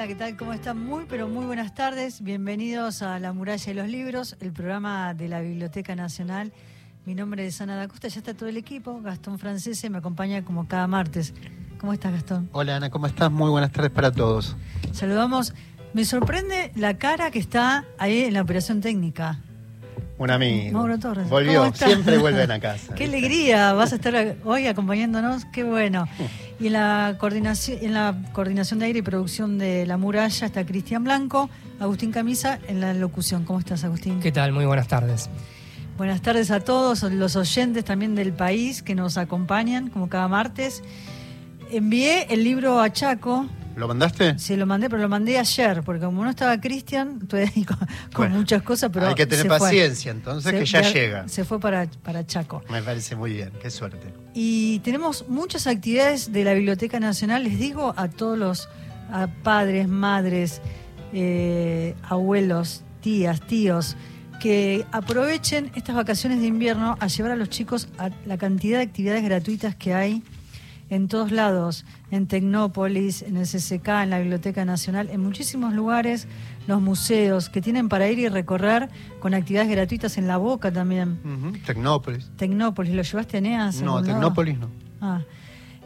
Hola, ¿qué tal? ¿Cómo están? Muy, pero muy buenas tardes. Bienvenidos a La Muralla y los Libros, el programa de la Biblioteca Nacional. Mi nombre es Ana Dacosta, ya está todo el equipo. Gastón Francese me acompaña como cada martes. ¿Cómo estás, Gastón? Hola, Ana, ¿cómo estás? Muy buenas tardes para todos. Saludamos. Me sorprende la cara que está ahí en la operación técnica. Un amigo. Mauro Torres. Volvió, siempre vuelven a casa. Qué alegría, vas a estar hoy acompañándonos, qué bueno. Y en la coordinación, en la coordinación de aire y producción de La Muralla está Cristian Blanco, Agustín Camisa en la locución. ¿Cómo estás, Agustín? ¿Qué tal? Muy buenas tardes. Buenas tardes a todos los oyentes también del país que nos acompañan, como cada martes. Envié el libro a Chaco, ¿Lo mandaste? Sí, lo mandé, pero lo mandé ayer, porque como no estaba Cristian, estoy ahí con, muchas cosas, pero. Hay que tener paciencia, entonces, que ya, llega. Se fue para, para Chaco. Me parece muy bien, qué suerte. Y tenemos muchas actividades de la Biblioteca Nacional, les digo a todos los padres, madres, eh, abuelos, tías, tíos, que aprovechen estas vacaciones de invierno a llevar a los chicos a la cantidad de actividades gratuitas que hay en todos lados, en Tecnópolis, en el CCK, en la Biblioteca Nacional, en muchísimos lugares, los museos que tienen para ir y recorrer con actividades gratuitas en la boca también. Tecnópolis. Tecnópolis, ¿lo llevaste a Eneas? No, Tecnópolis no. Ah.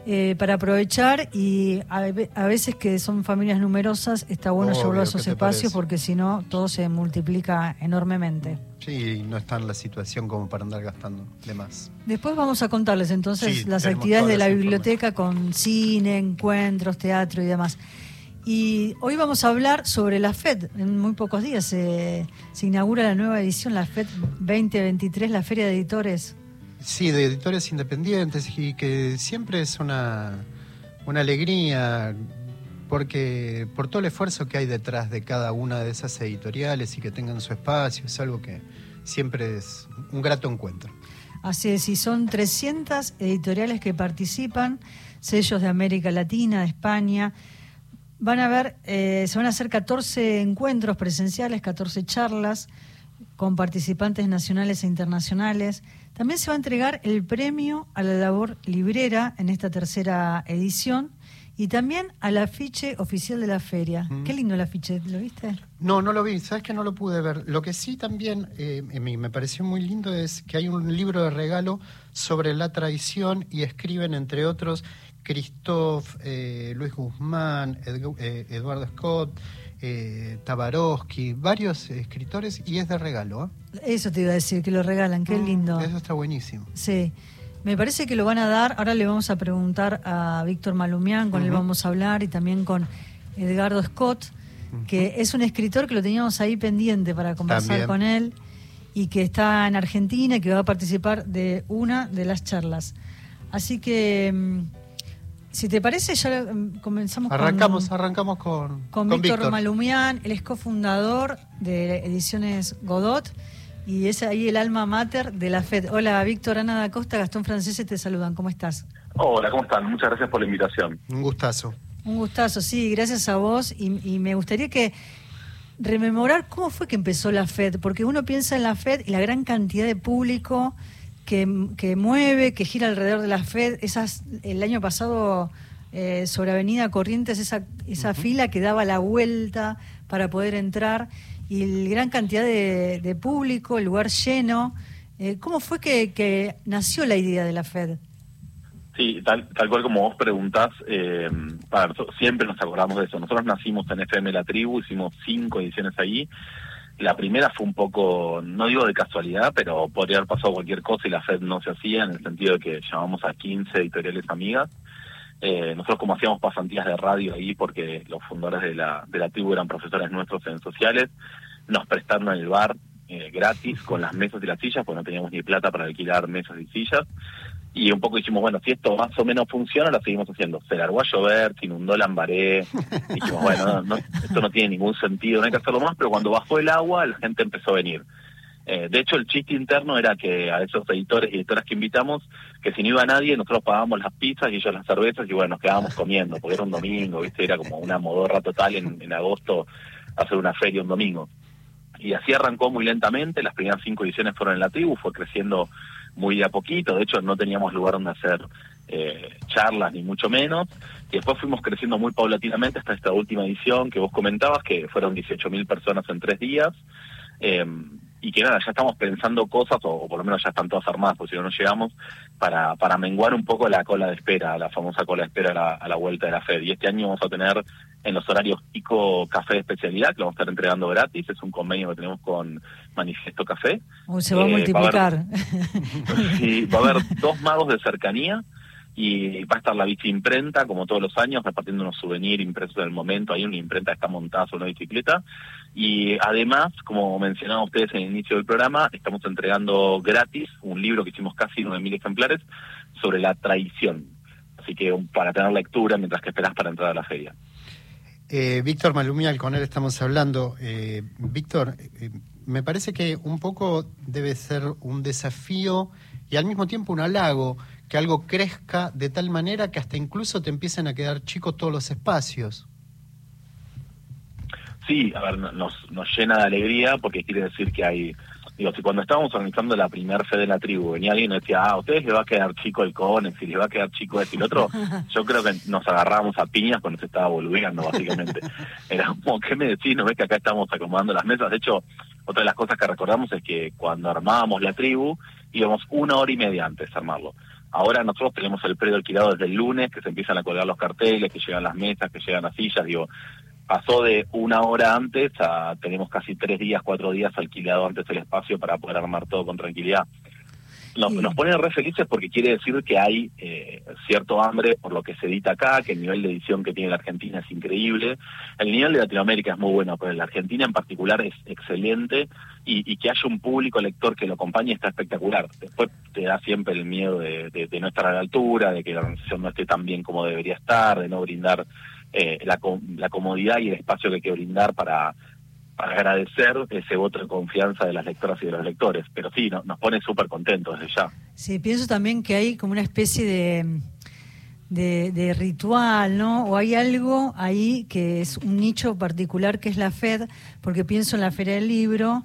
Eh, para aprovechar y a, veces que son familias numerosas está bueno llevarlo a esos espacios porque si no todo se multiplica enormemente. Sí, no está en la situación como para andar gastando de más. Después vamos a contarles entonces las actividades de la biblioteca con cine, encuentros, teatro y demás. Y hoy vamos a hablar sobre la FED. En muy pocos días se inaugura la nueva edición, la FED 2023, la Feria de Editores Sí, de editores independientes y que siempre es una, una alegría porque por todo el esfuerzo que hay detrás de cada una de esas editoriales y que tengan su espacio, es algo que siempre es un grato encuentro. Así es, y son 300 editoriales que participan, sellos de América Latina, de España. Van a ver, eh, se van a hacer 14 encuentros presenciales, 14 charlas con participantes nacionales e internacionales. También se va a entregar el premio a la labor librera en esta tercera edición y también al afiche oficial de la feria. Qué lindo el afiche, ¿lo viste? No, no lo vi, sabes que no lo pude ver. Lo que sí también eh, me pareció muy lindo es que hay un libro de regalo sobre la tradición y escriben, entre otros, Christoph, eh, Luis Guzmán, eh, Eduardo Scott, eh, Tabarovsky, varios escritores y es de regalo. ¿eh? Eso te iba a decir, que lo regalan, qué mm, lindo. Eso está buenísimo. Sí. Me parece que lo van a dar, ahora le vamos a preguntar a Víctor Malumián, con él vamos a hablar, y también con Edgardo Scott, que es un escritor que lo teníamos ahí pendiente para conversar con él y que está en Argentina y que va a participar de una de las charlas. Así que mm, si te parece, ya em, comenzamos arrancamos, con... Arrancamos con, con, Víctor, Malumián, él es cofundador de Ediciones Godot y es ahí el alma mater de la FED. Hola, Víctor, Ana da Costa, Gastón Francese te saludan. ¿Cómo estás? Hola, ¿cómo están? Muchas gracias por la invitación. Un gustazo. Un gustazo, sí, gracias a vos. Y, y me gustaría que rememorar cómo fue que empezó la FED, porque uno piensa en la FED y la gran cantidad de público que, mueve, que gira alrededor de la FED. Esas, el año pasado eh, sobre Avenida Corrientes, esa, esa fila que daba la vuelta para poder entrar y la gran cantidad de, público, el lugar lleno. Eh, ¿Cómo fue que, nació la idea de la FED? Sí, tal, tal cual como vos preguntás, eh, siempre nos acordamos de eso. Nosotros nacimos en FM La Tribu, hicimos cinco ediciones ahí la primera fue un poco, no digo de casualidad, pero podría haber pasado cualquier cosa y la FED no se hacía, en el sentido de que llamamos a 15 editoriales amigas. Eh, nosotros como hacíamos pasantías de radio ahí, porque los fundadores de la, de la tribu eran profesores nuestros en sociales, nos prestaron el bar eh, gratis con las mesas y las sillas, porque no teníamos ni plata para alquilar mesas y sillas y un poco dijimos, bueno, si esto más o menos funciona, lo seguimos haciendo. Se largó a llover, se inundó Lambaré, dijimos, bueno, esto no tiene ningún sentido, no hay que hacerlo más, pero cuando bajó el agua, la gente empezó a venir. Eh, de hecho, el chiste interno era que a esos editores y editoras que invitamos, que si no iba nadie, nosotros pagábamos las pizzas y ellos las cervezas y bueno, nos quedábamos comiendo, porque era un domingo, ¿viste? Era como una modorra total en, en agosto hacer una feria un domingo. Y así arrancó muy lentamente, las primeras cinco ediciones fueron en la tribu, fue creciendo muy a poquito, de hecho no teníamos lugar donde hacer eh, charlas ni mucho menos, y después fuimos creciendo muy paulatinamente hasta esta última edición que vos comentabas, que fueron 18.000 personas en tres días, eh, y que nada, ya estamos pensando cosas, o, por lo menos ya están todas armadas, porque si no, no llegamos, para, para menguar un poco la cola de espera, la famosa cola de espera a la, a la vuelta de la FED. Y este año vamos a tener en los horarios pico café de especialidad, que lo vamos a estar entregando gratis, es un convenio que tenemos con Manifiesto Café. se va a multiplicar. Va a haber, sí, va a haber dos magos de cercanía, y va a estar la bici imprenta como todos los años repartiendo unos souvenirs impresos en el momento. Hay una imprenta que está montada sobre una bicicleta. Y además como mencionaban ustedes en el inicio del programa estamos entregando gratis un libro que hicimos casi 9.000 ejemplares sobre la traición. Así que para tener lectura mientras que esperas para entrar a la feria. Eh, Víctor Malumial, con él estamos hablando. Eh, Víctor, eh, me parece que un poco debe ser un desafío y al mismo tiempo un halago que algo crezca de tal manera que hasta incluso te empiecen a quedar chicos todos los espacios. Sí, a ver, nos, nos llena de alegría porque quiere decir que hay, digo, si cuando estábamos organizando la primer fe de la tribu venía alguien y decía, ah, a ustedes les va a quedar chico el CONEX y les va a quedar chico este y el otro, yo creo que nos agarrábamos a piñas cuando se estaba boludeando, básicamente. Era como, ¿qué me decís? ¿No ves que acá estamos acomodando las mesas? De hecho, otra de las cosas que recordamos es que cuando armábamos la tribu, íbamos una hora y media antes a armarlo. Ahora nosotros tenemos el predio alquilado desde el lunes, que se empiezan a colgar los carteles, que llegan las mesas, que llegan las sillas, digo, pasó de una hora antes a tenemos casi tres días, cuatro días alquilado antes el espacio para poder armar todo con tranquilidad nos, nos pone re felices porque quiere decir que hay eh, cierto hambre por lo que se edita acá, que el nivel de edición que tiene la Argentina es increíble. El nivel de Latinoamérica es muy bueno, pero la Argentina en particular es excelente y, que haya un público lector que lo acompañe está espectacular. Después te da siempre el miedo de, no estar a la altura, de que la organización no esté tan bien como debería estar, de no brindar eh, la, la comodidad y el espacio que hay que brindar para agradecer ese voto de confianza de las lectoras y de los lectores. Pero sí, nos pone súper contentos desde ya. Sí, pienso también que hay como una especie de, de, ritual, ¿no? O hay algo ahí que es un nicho particular que es la FED, porque pienso en la Feria del Libro,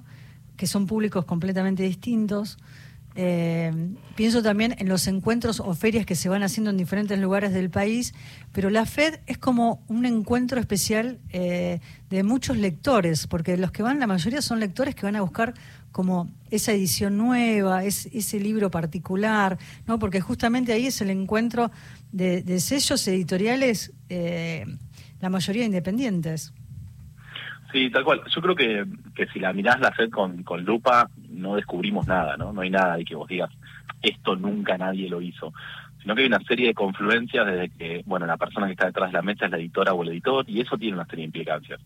que son públicos completamente distintos. Eh, pienso también en los encuentros o ferias que se van haciendo en diferentes lugares del país, pero la FED es como un encuentro especial eh, de muchos lectores, porque los que van, la mayoría son lectores que van a buscar como esa edición nueva, es, ese libro particular, ¿no? porque justamente ahí es el encuentro de, sellos editoriales, eh, la mayoría independientes. Sí, tal cual. Yo creo que, que si la mirás la FED con, con lupa, no descubrimos nada, ¿no? No hay nada de que vos digas, esto nunca nadie lo hizo. Sino que hay una serie de confluencias desde que, bueno, la persona que está detrás de la mesa es la editora o el editor, y eso tiene una serie de implicancias.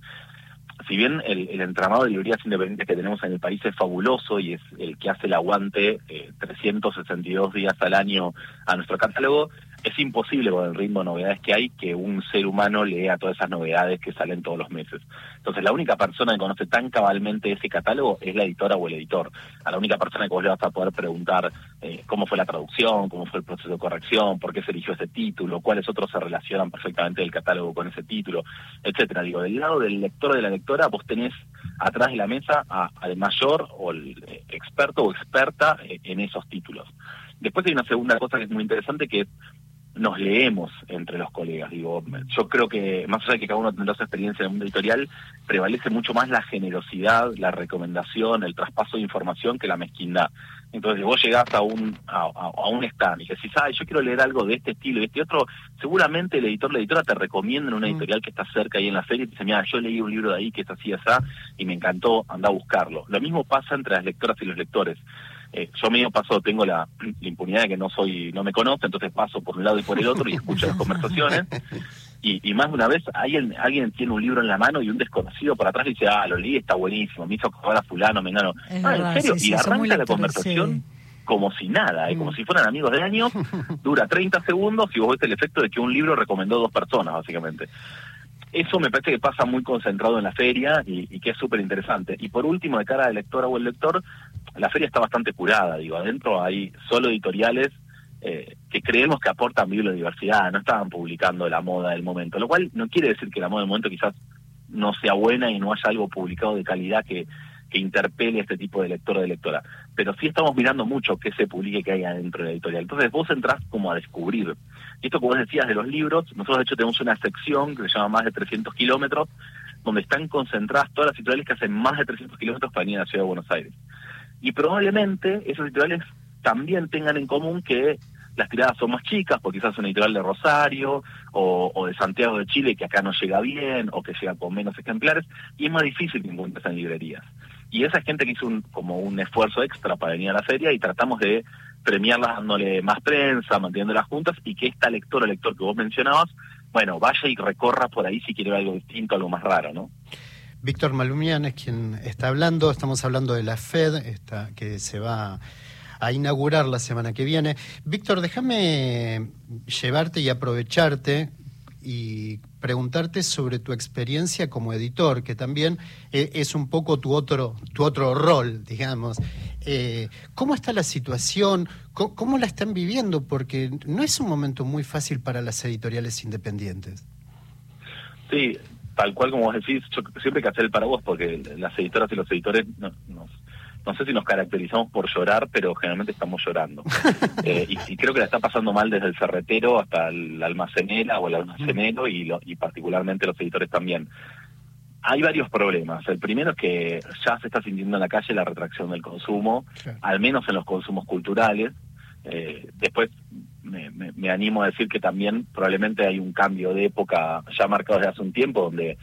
Si bien el, entramado de librerías independientes que tenemos en el país es fabuloso y es el que hace el aguante eh, 362 días al año a nuestro catálogo, es imposible con el ritmo de novedades que hay que un ser humano lea todas esas novedades que salen todos los meses. Entonces, la única persona que conoce tan cabalmente ese catálogo es la editora o el editor. A la única persona que vos le vas a poder preguntar eh, cómo fue la traducción, cómo fue el proceso de corrección, por qué se eligió ese título, cuáles otros se relacionan perfectamente del catálogo con ese título, etcétera. Digo, del lado del lector o de la lectora, vos tenés atrás de la mesa al mayor o el eh, experto o experta eh, en esos títulos. Después hay una segunda cosa que es muy interesante que es nos leemos entre los colegas. Digo, yo creo que más allá de que cada uno tendrá su experiencia en el mundo editorial, prevalece mucho más la generosidad, la recomendación, el traspaso de información que la mezquindad. Entonces, vos llegás a un a, un stand y decís, ay, yo quiero leer algo de este estilo y este otro, seguramente el editor, la editora te recomienda en una mm. editorial que está cerca ahí en la feria y te dice, mira, yo leí un libro de ahí que es así, así, y me encantó, anda a buscarlo. Lo mismo pasa entre las lectoras y los lectores. Eh, yo medio paso, tengo la, impunidad de que no soy, no me conoce, entonces paso por un lado y por el otro y escucho las conversaciones. Y, más de una vez alguien, alguien tiene un libro en la mano y un desconocido por atrás dice, ah, lo leí, está buenísimo, me hizo acordar a fulano, me ah, ¿en serio? y arranca la conversación como si nada, ¿eh? como mm. si fueran amigos de años, dura 30 segundos y vos ves el efecto de que un libro recomendó dos personas, básicamente. Eso me parece que pasa muy concentrado en la feria y, y que es súper interesante. Y por último, de cara al lectora o el lector, la feria está bastante curada, digo, adentro hay solo editoriales eh, que creemos que aportan biodiversidad, no estaban publicando la moda del momento, lo cual no quiere decir que la moda del momento quizás no sea buena y no haya algo publicado de calidad que, que interpele a este tipo de lector o de lectora. Pero sí estamos mirando mucho qué se publique que hay adentro de la editorial. Entonces vos entrás como a descubrir. Y esto, como vos decías, de los libros, nosotros de hecho tenemos una sección que se llama Más de 300 kilómetros, donde están concentradas todas las editoriales que hacen más de 300 kilómetros para ir a la ciudad de Buenos Aires. Y probablemente esos editoriales también tengan en común que las tiradas son más chicas, porque quizás es una editorial de Rosario o, de Santiago de Chile que acá no llega bien o que llega con menos ejemplares, y es más difícil que encuentres en librerías. Y esa gente que hizo un, como un esfuerzo extra para venir a la feria y tratamos de premiarlas dándole más prensa, manteniéndolas juntas y que esta lectora lector que vos mencionabas, bueno, vaya y recorra por ahí si quiere ver algo distinto, algo más raro, ¿no? Víctor Malumian es quien está hablando, estamos hablando de la FED, esta, que se va a inaugurar la semana que viene. Víctor, déjame llevarte y aprovecharte y preguntarte sobre tu experiencia como editor, que también eh, es un poco tu otro, tu otro rol, digamos. Eh, ¿Cómo está la situación? ¿Cómo, la están viviendo? Porque no es un momento muy fácil para las editoriales independientes. Sí, tal cual como vos decís, yo siempre que hacer el paraguas porque las editoras y los editores nos no sé si nos caracterizamos por llorar, pero generalmente estamos llorando. Eh, y, creo que la está pasando mal desde el ferretero hasta el almacenera o el almacenero y, y particularmente los editores también. Hay varios problemas. El primero es que ya se está sintiendo en la calle la retracción del consumo, al menos en los consumos culturales. Eh, después me, me, animo a decir que también probablemente hay un cambio de época ya marcado desde hace un tiempo donde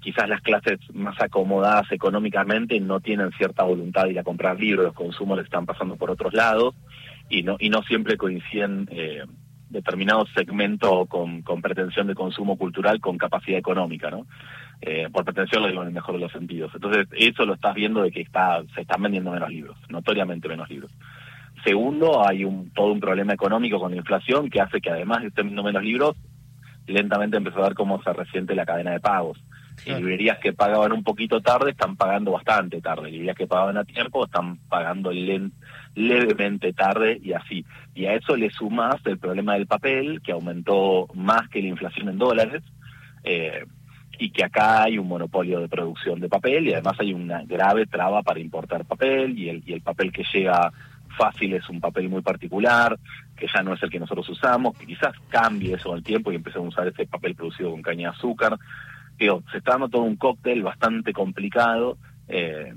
quizás las clases más acomodadas económicamente no tienen cierta voluntad de ir a comprar libros, los consumos le están pasando por otros lados y no y no siempre coinciden eh, determinados segmentos con, con pretensión de consumo cultural con capacidad económica, ¿no? Eh, por pretensión lo digo en el mejor de los sentidos. Entonces eso lo estás viendo de que está se están vendiendo menos libros, notoriamente menos libros. Segundo, hay un todo un problema económico con la inflación que hace que además de estén vendiendo menos libros, lentamente empezó a ver cómo se resiente la cadena de pagos. Y librerías que pagaban un poquito tarde están pagando bastante tarde. Librerías que pagaban a tiempo están pagando levemente tarde y así. Y a eso le sumas el problema del papel, que aumentó más que la inflación en dólares. Eh, y que acá hay un monopolio de producción de papel y además hay una grave traba para importar papel y el, y el papel que llega fácil es un papel muy particular, que ya no es el que nosotros usamos, que quizás cambie eso el tiempo y empecemos a usar ese papel producido con caña de azúcar se está dando todo un cóctel bastante complicado eh,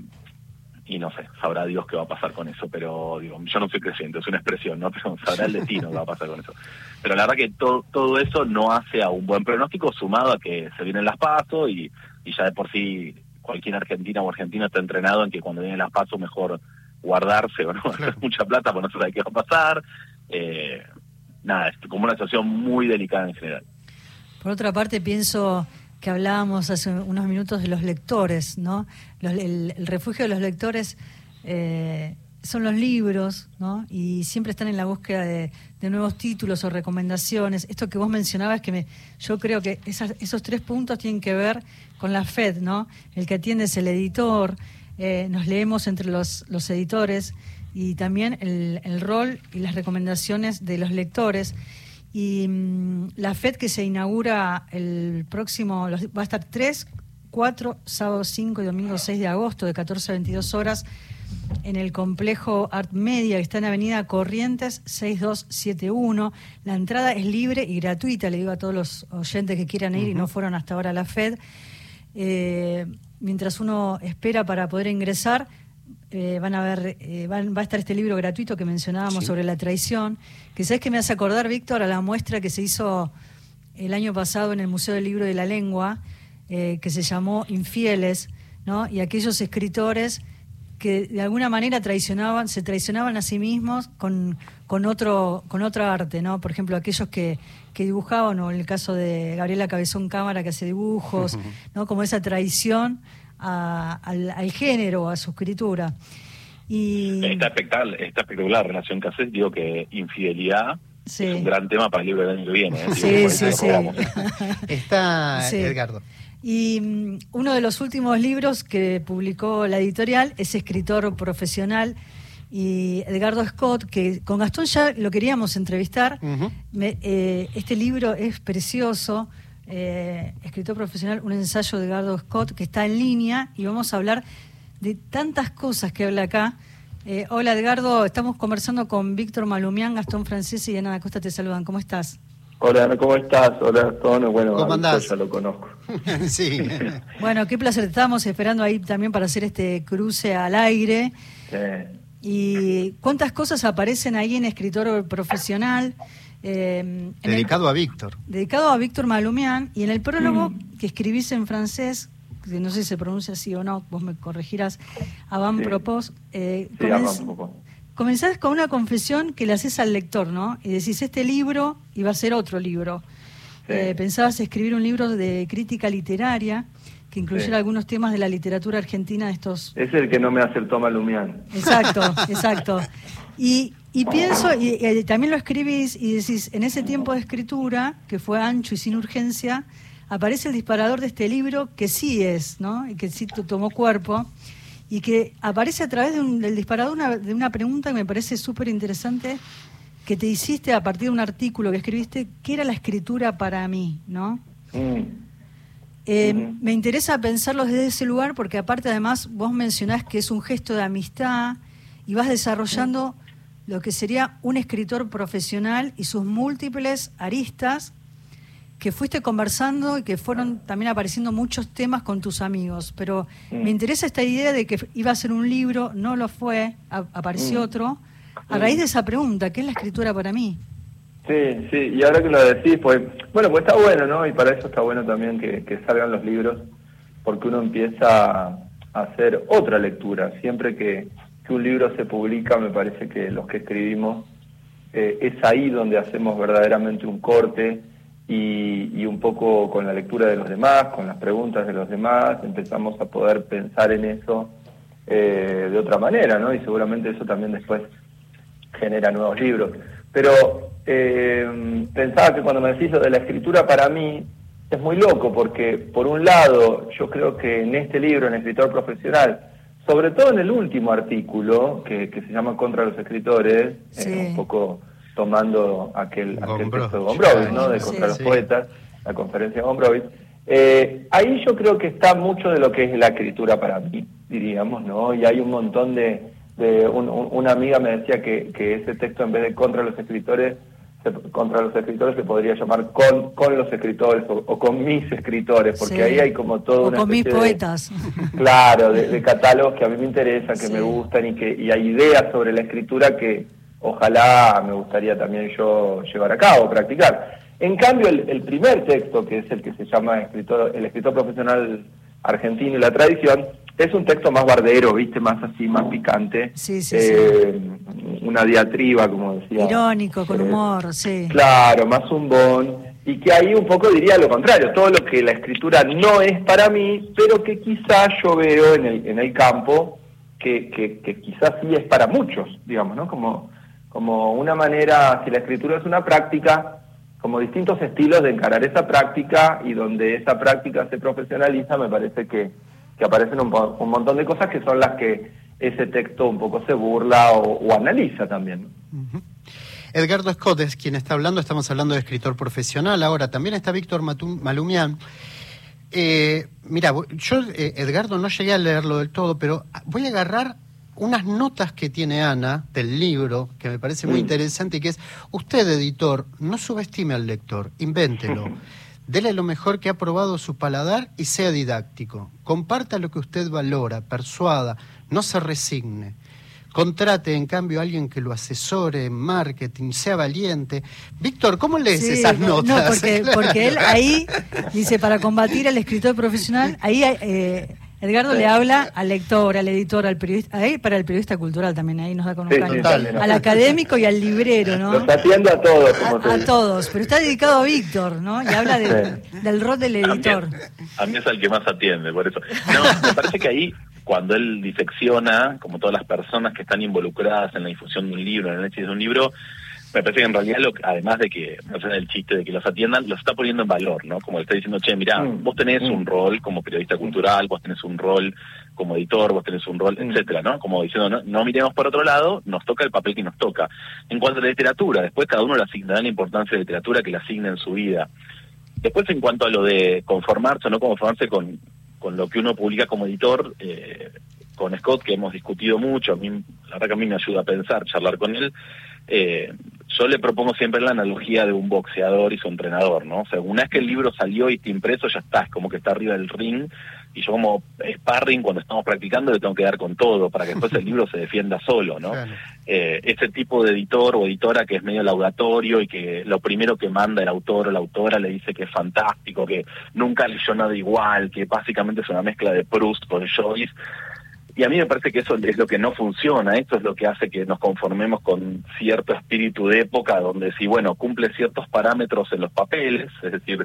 y no sé, sabrá Dios qué va a pasar con eso, pero digo, yo no soy creyente, es una expresión, ¿no? Pero sabrá el destino qué va a pasar con eso. Pero la verdad que todo, todo eso no hace a un buen pronóstico sumado a que se vienen las pasos y, y ya de por sí cualquier argentina o argentino está entrenado en que cuando vienen las pasos mejor guardarse o no hacer mucha plata porque no sabe qué va a pasar. Eh, nada, es como una situación muy delicada en general. Por otra parte, pienso que hablábamos hace unos minutos de los lectores, ¿no? el, refugio de los lectores eh, son los libros, ¿no? Y siempre están en la búsqueda de, nuevos títulos o recomendaciones. Esto que vos mencionabas, que me, yo creo que esos tres puntos tienen que ver con la FED, ¿no? El que atiende es el editor, eh, nos leemos entre los, los editores y también el, el rol y las recomendaciones de los lectores. Y mm, la FED que se inaugura el próximo, va a estar 3, 4, sábado 5 y domingo 6 de agosto de 14 a 22 horas en el complejo Art Media que está en Avenida Corrientes 6271. La entrada es libre y gratuita, le digo a todos los oyentes que quieran ir y no fueron hasta ahora a la FED. Eh, mientras uno espera para poder ingresar, eh, van a ver, eh, va a estar este libro gratuito que mencionábamos sobre la traición, que sabes que me hace acordar, Víctor, a la muestra que se hizo el año pasado en el Museo del Libro de la Lengua, eh, que se llamó Infieles, ¿no? Y aquellos escritores que de alguna manera traicionaban, se traicionaban a sí mismos con, con otro, con otra arte, ¿no? Por ejemplo, aquellos que, que dibujaban, o en el caso de Gabriela Cabezón Cámara que hace dibujos, ¿no? Como esa traición al, género, a su escritura. Y... Está espectacular, está espectacular la relación que haces. Digo que infidelidad es un gran tema para el libro del año que viene. ¿eh? Sí, sí, sí. Está Edgardo. Y mm, uno de los últimos libros que publicó la editorial es escritor profesional y Edgardo Scott, que con Gastón ya lo queríamos entrevistar. Eh, este libro es precioso eh, escritor profesional, un ensayo de Edgardo Scott que está en línea y vamos a hablar de tantas cosas que habla acá. Eh, hola Edgardo, estamos conversando con Víctor Malumián, Gastón Francés y Ana Costa te saludan. ¿Cómo estás? Hola, ¿cómo estás? Hola, Gastón. Bueno, ¿Cómo andás? ya lo conozco. sí. Bueno, qué placer. Estábamos esperando ahí también para hacer este cruce al aire. Sí. ¿Y cuántas cosas aparecen ahí en Escritor Profesional? Eh, en dedicado a Víctor. Dedicado a Víctor Malumián. Y en el prólogo mm. que escribís en francés, que no sé si se pronuncia así o no, vos me corregirás, Avant sí. Propos. Eh, sí, comenz comenzás con una confesión que le haces al lector, ¿no? Y decís, este libro iba a ser otro libro. Sí. Eh, pensabas escribir un libro de crítica literaria que incluyera Sí. algunos temas de la literatura argentina de estos Es el que no me aceptó Malumián. Exacto, exacto. Y, y pienso, y, y también lo escribís y decís, en ese tiempo de escritura, que fue ancho y sin urgencia, aparece el disparador de este libro que sí es, ¿no? Y que sí to- tomó cuerpo, y que aparece a través de un- del disparador una- de una pregunta que me parece súper interesante, que te hiciste a partir de un artículo que escribiste, ¿qué era la escritura para mí, no? Mm. Eh. Me interesa pensarlo desde ese lugar porque aparte además vos mencionás que es un gesto de amistad y vas desarrollando lo que sería un escritor profesional y sus múltiples aristas que fuiste conversando y que fueron también apareciendo muchos temas con tus amigos. Pero Mm. me interesa esta idea de que iba a ser un libro, no lo fue, apareció Mm. otro. A Mm. raíz de esa pregunta, ¿qué es la escritura para mí? Sí, sí, y ahora que lo decís, pues, bueno, pues está bueno, ¿no? Y para eso está bueno también que, que salgan los libros, porque uno empieza a hacer otra lectura. Siempre que, que un libro se publica, me parece que los que escribimos, eh, es ahí donde hacemos verdaderamente un corte y, y un poco con la lectura de los demás, con las preguntas de los demás, empezamos a poder pensar en eso eh, de otra manera, ¿no? Y seguramente eso también después genera nuevos libros. Pero eh, pensaba que cuando me decís lo de la escritura, para mí es muy loco, porque por un lado, yo creo que en este libro, en Escritor Profesional, sobre todo en el último artículo, que, que se llama Contra los Escritores, Sí. eh, un poco tomando aquel, texto de Gombrowicz, ¿no? De Sí. Contra los Sí. Poetas, la conferencia de Gombrowicz. Eh, ahí yo creo que está mucho de lo que es la escritura para mí, diríamos, ¿no? Y hay un montón de... de un- un- una amiga me decía que, que ese texto en vez de contra los escritores, se- contra los escritores se podría llamar con, con los escritores o, o con mis escritores, porque Sí. ahí hay como todo O una con mis especie de- poetas. Claro, de, de catálogos que a mí me interesan, que Sí. me gustan y que y hay ideas sobre la escritura que ojalá me gustaría también yo llevar a cabo, practicar. En cambio, el, el primer texto, que es el que se llama escritor, El escritor profesional argentino y la tradición, es un texto más bardero, viste, más así, más picante. Sí, sí, Eh, Una diatriba, como decía. Irónico, con Eh, humor, sí. Claro, más zumbón. Y que ahí un poco diría lo contrario, todo lo que la escritura no es para mí, pero que quizás yo veo en el, en el campo que, que, que quizás sí es para muchos, digamos, ¿no? Como, como una manera, si la escritura es una práctica, como distintos estilos de encarar esa práctica y donde esa práctica se profesionaliza, me parece que, que aparecen un, montón de cosas que son las que ese texto un poco se burla o, o analiza también. ¿no? Ujú. Edgardo Scott es quien está hablando, estamos hablando de escritor profesional. Ahora también está Víctor Malumián. Eh, mira, yo, eh, Edgardo, no llegué a leerlo del todo, pero voy a agarrar unas notas que tiene Ana del libro, que me parece muy Mm. interesante, y que es, usted, editor, no subestime al lector, invéntelo. Dele lo mejor que ha probado su paladar y sea didáctico. Comparta lo que usted valora, persuada, no se resigne. Contrate, en cambio, a alguien que lo asesore en marketing, sea valiente. Víctor, ¿cómo lees Sí, esas no, notas? No, porque, porque él ahí dice, para combatir al escritor profesional, ahí eh, Edgardo le habla al lector, al editor, al periodista, ahí para el periodista cultural también, ahí nos da con un Sí, caño. sí, también, al académico y al librero, ¿no? Los atiendo a todos, como A, a todos, pero está dedicado a Víctor, ¿no? Y habla de- del rol del editor. A mí es el que más atiende, por eso. No, me parece que ahí, cuando él disecciona, como todas las personas que están involucradas en la difusión de un libro, en el análisis de un libro, me parece que en realidad, lo, además de que, no sé, el chiste de que los atiendan, los está poniendo en valor, ¿no? Como le está diciendo, che, mira, Mm. vos tenés Mm. un rol como periodista cultural, vos tenés un rol como editor, vos tenés un rol, Mm. etcétera, ¿no? Como diciendo, no, no miremos por otro lado, nos toca el papel que nos toca. En cuanto a la literatura, después cada uno le asignará la importancia de la literatura que le asigna en su vida. Después, en cuanto a lo de conformarse o no conformarse con, con lo que uno publica como editor, eh, con Scott, que hemos discutido mucho, a mí, la verdad que a mí me ayuda a pensar, charlar con él, eh, yo le propongo siempre la analogía de un boxeador y su entrenador, ¿no? O sea, una vez que el libro salió y está impreso, ya está, es como que está arriba del ring, y yo como sparring cuando estamos practicando le tengo que dar con todo para que después el libro se defienda solo, ¿no? Eh, ese tipo de editor o editora que es medio laudatorio y que lo primero que manda el autor o la autora le dice que es fantástico, que nunca leyó nada igual, que básicamente es una mezcla de Proust con Joyce, y a mí me parece que eso es lo que no funciona, esto es lo que hace que nos conformemos con cierto espíritu de época donde si, bueno, cumple ciertos parámetros en los papeles, es decir,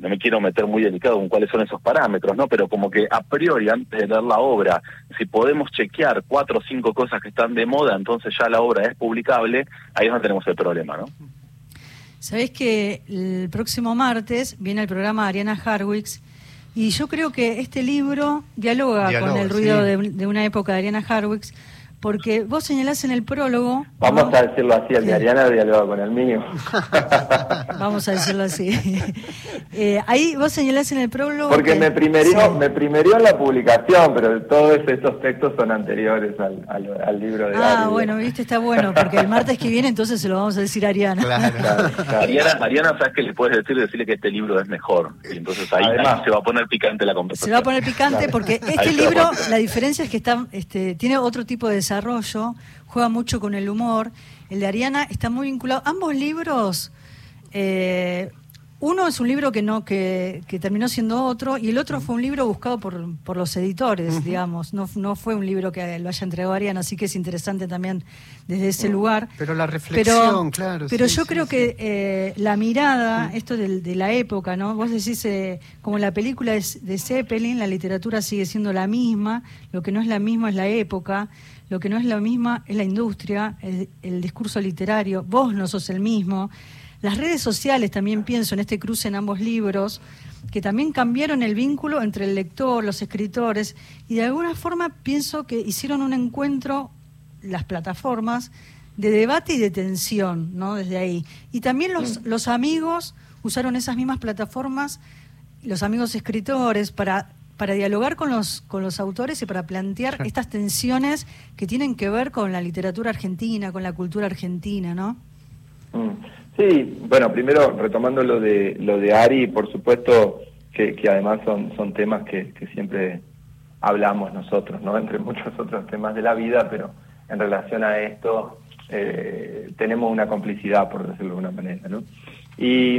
no me quiero meter muy delicado con cuáles son esos parámetros, ¿no? Pero como que a priori, antes de leer la obra, si podemos chequear cuatro o cinco cosas que están de moda, entonces ya la obra es publicable, ahí es donde tenemos el problema, ¿no? Sabés que el próximo martes viene el programa Ariana Harwicks y yo creo que este libro dialoga, con el ruido de, de, una época de Ariana Harwicks porque vos señalás en el prólogo... Vamos a decirlo así, el de Ariana dialoga con el mío. Vamos a decirlo así. Eh, ahí vos señalás en el prólogo... Porque me primerió, me primerió en la publicación, pero todos estos textos son anteriores al, al, libro de Ah, bueno, viste, está bueno, porque el martes que viene entonces se lo vamos a decir a Ariana. Claro, Ariana, Ariana, ¿sabes qué le puedes decir? Decirle que este libro es mejor. Y entonces ahí, se va a poner picante la conversación. Se va a poner picante porque este libro, la diferencia es que está, este, tiene otro tipo de desarrollo, juega mucho con el humor. El de Ariana está muy vinculado. Ambos libros, eh, uno es un libro que no que, terminó siendo otro y el otro fue un libro buscado por, por los editores, digamos. No, no fue un libro que lo haya entregado Ariana, así que es interesante también desde ese lugar. Pero la reflexión, claro. Pero yo creo que eh, la mirada, esto de, la época, ¿no? Vos decís, eh, como la película es de Zeppelin, la literatura sigue siendo la misma, lo que no es la misma es la época. Lo que no es la misma es la industria, el, discurso literario. Vos no sos el mismo. Las redes sociales también pienso en este cruce en ambos libros, que también cambiaron el vínculo entre el lector, los escritores, y de alguna forma pienso que hicieron un encuentro, las plataformas, de debate y de tensión, ¿no? Desde ahí. Y también los, los amigos usaron esas mismas plataformas, los amigos escritores, para para dialogar con los, con los autores y para plantear estas tensiones que tienen que ver con la literatura argentina, con la cultura argentina, ¿no? Sí, bueno, primero retomando lo de lo de Ari, por supuesto que, que además son, son temas que, siempre hablamos nosotros, ¿no? Entre muchos otros temas de la vida, pero en relación a esto eh, tenemos una complicidad, por decirlo de alguna manera, ¿no? Y,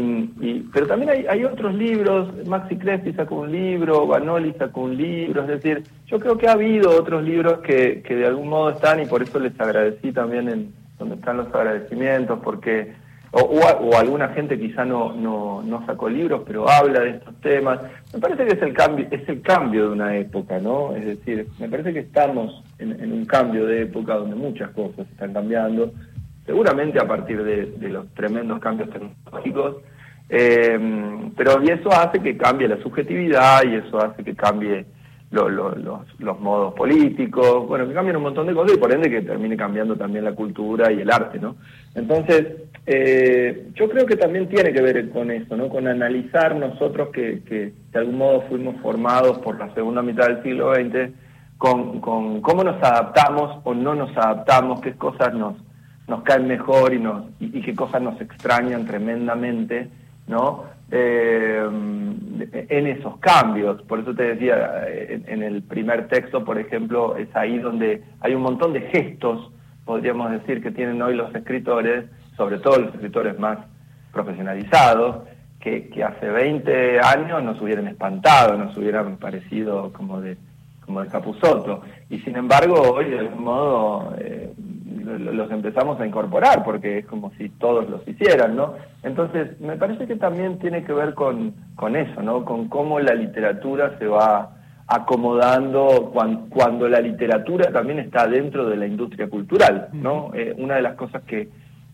pero también hay, hay, otros libros, Maxi Crespi sacó un libro, Vanoli sacó un libro, es decir, yo creo que ha habido otros libros que, que de algún modo están y por eso les agradecí también en donde están los agradecimientos, porque o, alguna gente quizá no, no, no sacó libros, pero habla de estos temas. Me parece que es el cambio, es el cambio de una época, ¿no? Es decir, me parece que estamos en, un cambio de época donde muchas cosas están cambiando seguramente a partir de, los tremendos cambios tecnológicos, eh, pero y eso hace que cambie la subjetividad y eso hace que cambie los, los, modos políticos, bueno, que cambien un montón de cosas y por ende que termine cambiando también la cultura y el arte, ¿no? Entonces, eh, yo creo que también tiene que ver con eso, ¿no? Con analizar nosotros que, que de algún modo fuimos formados por la segunda mitad del siglo XX, con, con cómo nos adaptamos o no nos adaptamos, qué cosas nos nos caen mejor y, nos, y, qué cosas nos extrañan tremendamente, ¿no? Eh, en esos cambios. Por eso te decía, en, el primer texto, por ejemplo, es ahí donde hay un montón de gestos, podríamos decir, que tienen hoy los escritores, sobre todo los escritores más profesionalizados, que, que hace 20 años nos hubieran espantado, nos hubieran parecido como de como de Capuzoto. Y sin embargo, hoy de algún modo eh, los empezamos a incorporar, porque es como si todos los hicieran, ¿no? Entonces, me parece que también tiene que ver con, con eso, ¿no? Con cómo la literatura se va acomodando cuando, la literatura también está dentro de la industria cultural, ¿no? Eh, una de las cosas que,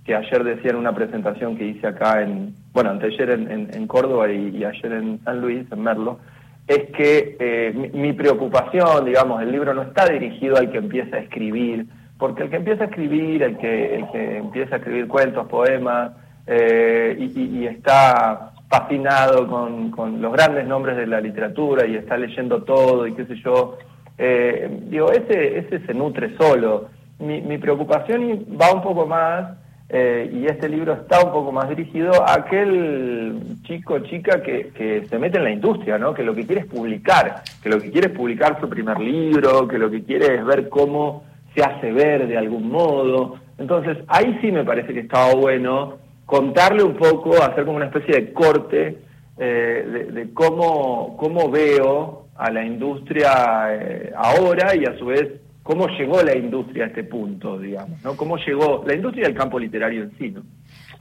que ayer decía en una presentación que hice acá en, bueno, anteayer en, en, Córdoba y, ayer en San Luis, en Merlo, es que eh, mi, mi, preocupación, digamos, el libro no está dirigido al que empieza a escribir, porque el que empieza a escribir, el que, el que empieza a escribir cuentos, poemas, eh, y, está fascinado con, con, los grandes nombres de la literatura y está leyendo todo y qué sé yo, Eh, digo, ese, ese se nutre solo. Mi, mi preocupación va un poco más eh, y este libro está un poco más dirigido a aquel chico chica que, que, se mete en la industria, ¿no? que lo que quiere es publicar, que lo que quiere es publicar su primer libro, que lo que quiere es ver cómo se hace ver de algún modo. Entonces, ahí sí me parece que estaba bueno contarle un poco, hacer como una especie de corte eh, de, cómo, cómo veo a la industria eh, ahora y a su vez cómo llegó la industria a este punto, digamos, ¿no? Cómo llegó la industria del campo literario en sí, ¿no?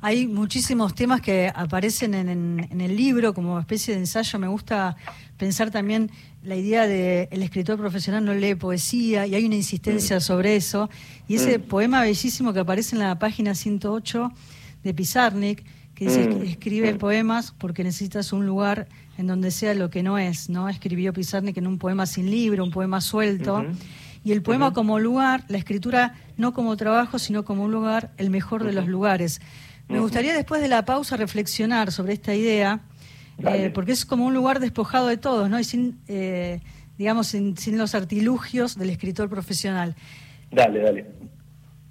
Hay muchísimos temas que aparecen en, el libro como especie de ensayo. Me gusta pensar también la idea de el escritor profesional no lee poesía y hay una insistencia mm. sobre eso. Y ese mm. poema bellísimo que aparece en la página 108 de Pizarnik, que dice mm. escribe poemas porque necesitas un lugar en donde sea lo que no es, ¿no? Escribió Pizarnik en un poema sin libro, un poema suelto y el poema como lugar, la escritura no como trabajo, sino como un lugar, el mejor de los lugares. Me gustaría después de la pausa reflexionar sobre esta idea, eh, porque es como un lugar despojado de todos, ¿no? Y sin, eh, digamos, sin, los artilugios del escritor profesional. Dale, dale.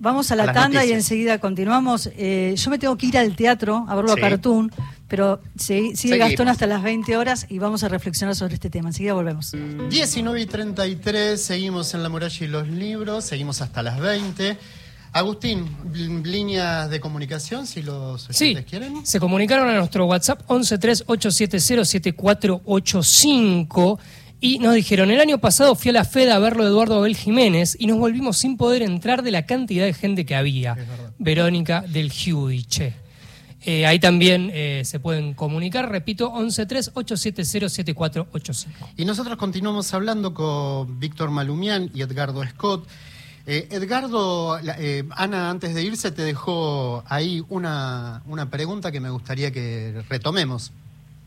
Vamos a la tanda y enseguida continuamos. Eh, yo me tengo que ir al teatro a verlo a Cartoon, pero sigue Gastón hasta las 20 horas y vamos a reflexionar sobre este tema. Enseguida volvemos. 19 y 33, seguimos en La Muralla y los Libros, seguimos hasta las 20. Agustín, líneas de comunicación, si los sí, quieren. Se comunicaron a nuestro WhatsApp 1138707485 y nos dijeron, el año pasado fui a la FED a verlo Eduardo Abel Jiménez y nos volvimos sin poder entrar de la cantidad de gente que había. Verónica del Giudice. Eh, ahí también eh, se pueden comunicar, repito, 113-870-7485. Y nosotros continuamos hablando con Víctor Malumián y Edgardo Scott. Eh, Edgardo, Ana, antes de irse, te dejó ahí una, una pregunta que me gustaría que retomemos.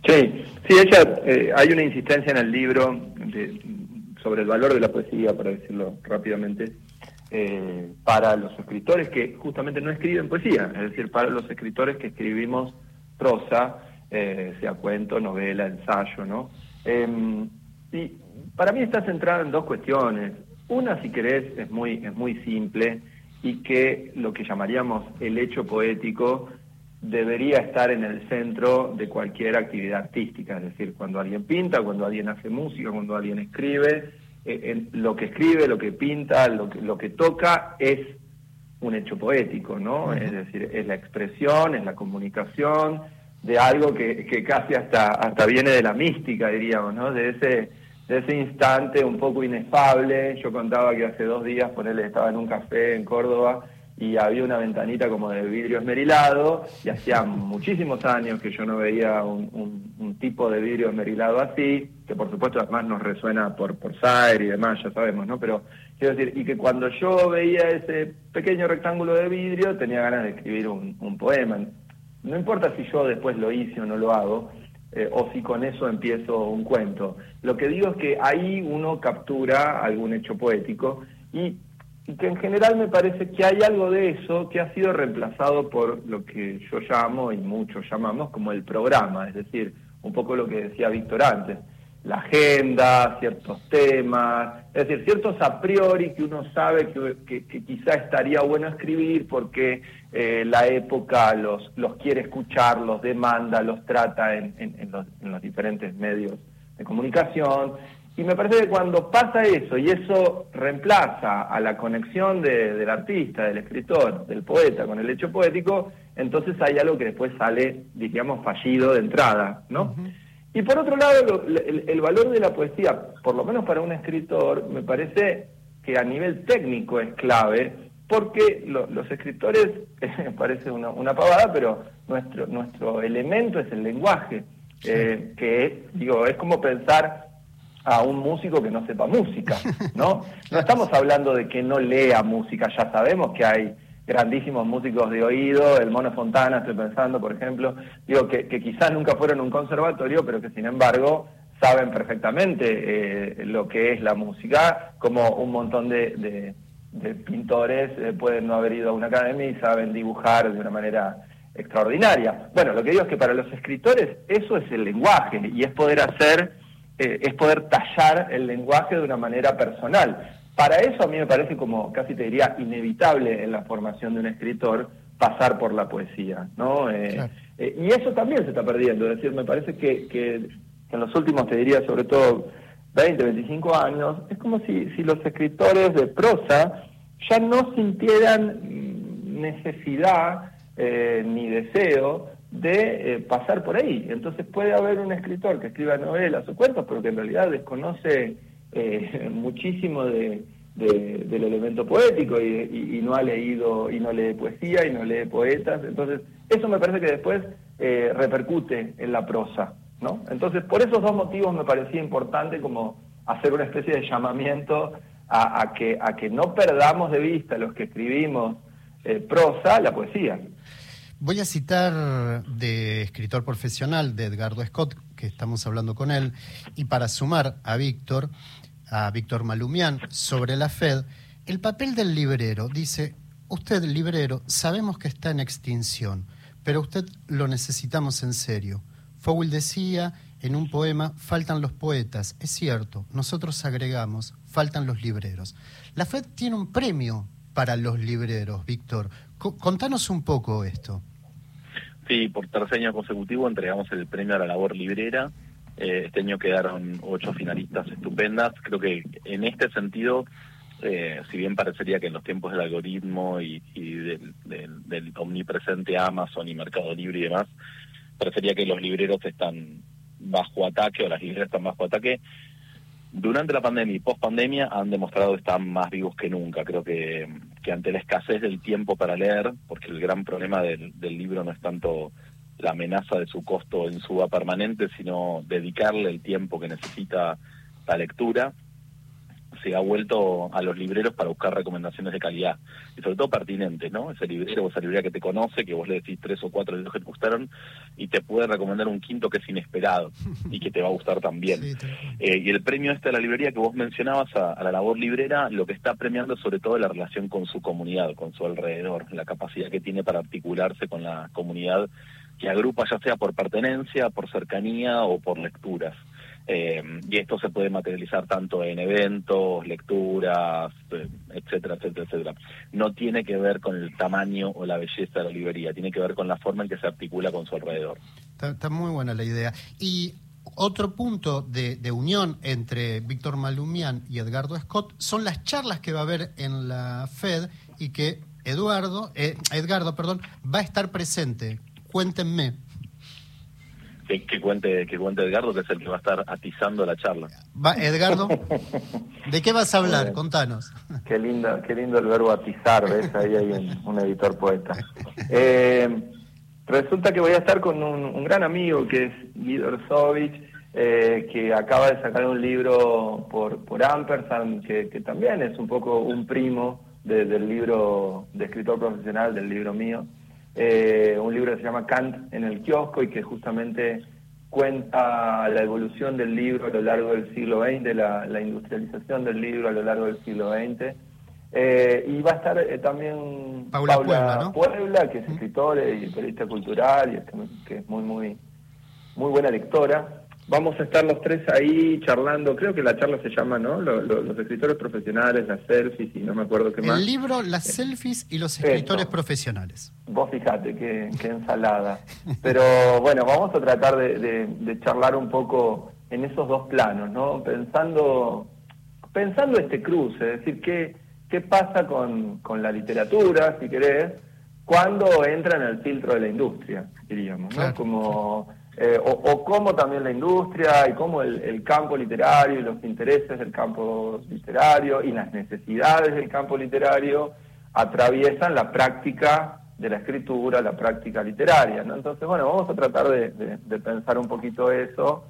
Sí, sí, ella, hay una insistencia en el libro sobre el valor de la poesía, para decirlo rápidamente, eh, para los escritores que justamente no escriben poesía, es decir, para los escritores que escribimos prosa, eh, sea cuento, novela, ensayo, ¿no? Em, y para mí está centrada en dos cuestiones. Una, si querés, es muy, es muy simple y que lo que llamaríamos el hecho poético debería estar en el centro de cualquier actividad artística, es decir, cuando alguien pinta, cuando alguien hace música, cuando alguien escribe, eh, lo que escribe, lo que pinta, lo que, lo que toca es un hecho poético, ¿no? Es decir, es la expresión, es la comunicación de algo que, que casi hasta, hasta viene de la mística, diríamos, ¿no? De ese, de ese instante un poco inefable. Yo contaba que hace dos días, por él estaba en un café en Córdoba y había una ventanita como de vidrio esmerilado y hacía muchísimos años que yo no veía un, tipo de vidrio esmerilado así, que por supuesto además nos resuena por, por Saer y demás, ya sabemos, ¿no? Pero quiero decir, y que cuando yo veía ese pequeño rectángulo de vidrio tenía ganas de escribir un, poema. No importa si yo después lo hice o no lo hago, eh, o si con eso empiezo un cuento. Lo que digo es que ahí uno captura algún hecho poético y y que en general me parece que hay algo de eso que ha sido reemplazado por lo que yo llamo y muchos llamamos como el programa, es decir, un poco lo que decía Víctor antes, la agenda, ciertos temas, es decir, ciertos a priori que uno sabe que, quizá estaría bueno escribir porque eh, la época los, los quiere escuchar, los demanda, los trata en, en, los, en los diferentes medios de comunicación y me parece que cuando pasa eso y eso reemplaza a la conexión del artista, del escritor, del poeta con el hecho poético, entonces hay algo que después sale, digamos, fallido de entrada, ¿no? Y por otro lado, el, valor de la poesía, por lo menos para un escritor, me parece que a nivel técnico es clave, porque los escritores, parece una, una, pavada, pero nuestro, nuestro elemento es el lenguaje, eh, que digo, es como pensar a un músico que no sepa música, ¿no? No estamos hablando de que no lea música, ya sabemos que hay grandísimos músicos de oído, el Mono Fontana, estoy pensando, por ejemplo, digo que, quizás nunca fueron a un conservatorio, pero que sin embargo saben perfectamente eh, lo que es la música, como un montón de, pintores eh, pueden no haber ido a una academia y saben dibujar de una manera extraordinaria. Bueno, lo que digo es que para los escritores eso es el lenguaje y es poder hacer eh, es poder tallar el lenguaje de una manera personal. Para eso a mí me parece como, casi te diría, inevitable en la formación de un escritor pasar por la poesía, ¿no? Eh, eh, y eso también se está perdiendo, es decir, me parece que, que, en los últimos, te diría, sobre todo 20, 25 años, es como si, si los escritores de prosa ya no sintieran necesidad ni deseo de pasar por ahí. Entonces puede haber un escritor que escriba novelas o cuentos, pero que en realidad desconoce eh, muchísimo de, del elemento poético y, no ha leído y no lee poesía y no lee poetas. Entonces, eso me parece que después eh, repercute en la prosa. ¿no? Entonces, por esos dos motivos me parecía importante como hacer una especie de llamamiento a, que, a que no perdamos de vista los que escribimos eh, prosa, la poesía. Voy a citar de escritor profesional de Edgardo Scott, que estamos hablando con él, y para sumar a Víctor, a Víctor Malumián sobre la Fed, el papel del librero dice, usted librero, sabemos que está en extinción, pero usted lo necesitamos en serio. Fowell decía en un poema, faltan los poetas, es cierto, nosotros agregamos, faltan los libreros. La Fed tiene un premio para los libreros, Víctor. contanos un poco esto. Sí, por tercer año consecutivo entregamos el premio a la labor librera eh, este año quedaron ocho finalistas estupendas. Creo que en este sentido, eh, si bien parecería que en los tiempos del algoritmo y, del, omnipresente Amazon y Mercado Libre y demás, parecería que los libreros están bajo ataque o las libreras están bajo ataque. Durante la pandemia y post pandemia han demostrado que están más vivos que nunca. Creo que, que ante la escasez del tiempo para leer, porque el gran problema del libro no es tanto la amenaza de su costo en suba permanente, sino dedicarle el tiempo que necesita la lectura, se ha vuelto a los libreros para buscar recomendaciones de calidad y sobre todo pertinentes, ¿no? Ese librero o esa librería que te conoce, que vos le decís tres o cuatro libros que te gustaron y te puede recomendar un quinto que es inesperado y que te va a gustar también. Eh, y el premio este de la librería que vos mencionabas a, a, la labor librera, lo que está premiando es sobre todo la relación con su comunidad, con su alrededor, la capacidad que tiene para articularse con la comunidad que agrupa ya sea por pertenencia, por cercanía o por lecturas. Eh, y esto se puede materializar tanto en eventos, lecturas, eh, etcétera, etcétera, etcétera. No tiene que ver con el tamaño o la belleza de la librería, tiene que ver con la forma en que se articula con su alrededor. Está, muy buena la idea. Y otro punto de, unión entre Víctor Malumian y Edgardo Scott son las charlas que va a haber en la FED y que Eduardo, eh, Edgardo, perdón, va a estar presente cuéntenme. Que, cuente, que cuente Edgardo, que es el que va a estar atizando la charla. Va, Edgardo, ¿de qué vas a hablar? Contanos. Qué lindo, qué lindo el verbo atizar, ¿ves? Ahí hay un, editor poeta. Eh, resulta que voy a estar con un, gran amigo que es Guido Orsovich, eh, que acaba de sacar un libro por, por Ampersand, que, también es un poco un primo del libro de escritor profesional, del libro mío. Eh, un libro que se llama Kant en el kiosco y que justamente cuenta la evolución del libro a lo largo del siglo XX, la, industrialización del libro a lo largo del siglo XX. Eh, y va a estar eh, también Paula, Puebla, Puebla, que es escritora y periodista cultural y que, que es muy, muy, muy buena lectora. Vamos a estar los tres ahí charlando, creo que la charla se llama, ¿no? Los, escritores profesionales, las selfies y no me acuerdo qué más. El libro, las selfies y los escritores profesionales. Vos fijate, qué, ensalada. Pero bueno, vamos a tratar de, charlar un poco en esos dos planos, ¿no? Pensando, pensando este cruce, es decir, qué, qué pasa con, con la literatura, si querés, cuando entra en el filtro de la industria, diríamos, ¿no? Como eh, o, cómo también la industria y cómo el, campo literario y los intereses del campo literario y las necesidades del campo literario atraviesan la práctica de la escritura, la práctica literaria. ¿no? Entonces, bueno, vamos a tratar de, pensar un poquito eso,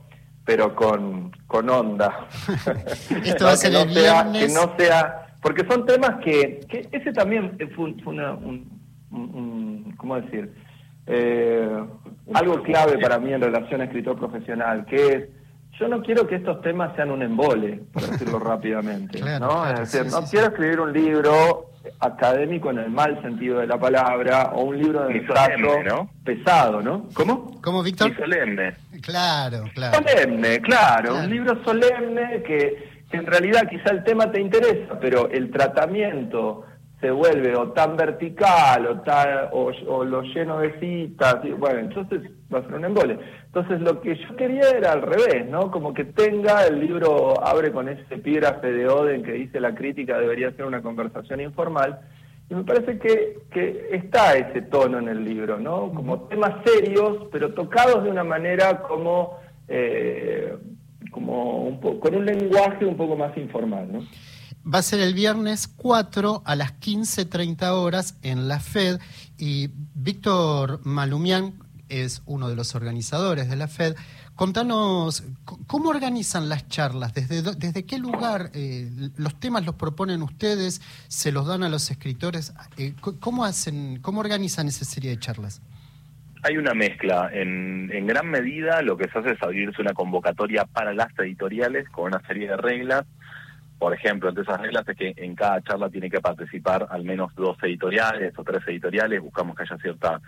pero con, con onda. Esto va a ser que, no sea, que no sea, porque son temas que, que ese también fue, una, un, un, ¿cómo decir? Eh, algo clave para mí en relación a escritor profesional, que es, yo no quiero que estos temas sean un embole, por decirlo rápidamente, ¿no? es decir, no quiero escribir un libro académico en el mal sentido de la palabra o un libro de ensayo pesado, ¿no? ¿Cómo? ¿Cómo, Víctor? solemne. claro, claro. Solemne, claro, Claro. un libro solemne que, que en realidad quizá el tema te interesa, pero el tratamiento se vuelve o tan vertical o, tan, o, o lo lleno de citas, y bueno, entonces va a ser un embole. Entonces lo que yo quería era al revés, ¿no? Como que tenga, el libro abre con ese epígrafe de Oden que dice la crítica debería ser una conversación informal, y me parece que, que está ese tono en el libro, ¿no? Como temas serios, pero tocados de una manera como, eh, como un con un lenguaje un poco más informal, ¿no? Va a ser el viernes 4 a las 15.30 horas en la FED y Víctor Malumián es uno de los organizadores de la FED. Contanos, ¿cómo organizan las charlas? ¿Desde, desde qué lugar eh, los temas los proponen ustedes? ¿Se los dan a los escritores? Eh, ¿Cómo hacen, cómo organizan esa serie de charlas? Hay una mezcla. En, en gran medida lo que se hace es abrirse una convocatoria para las editoriales con una serie de reglas. Por ejemplo, entre esas reglas es que en cada charla tiene que participar al menos dos editoriales o tres editoriales. Buscamos que haya cierta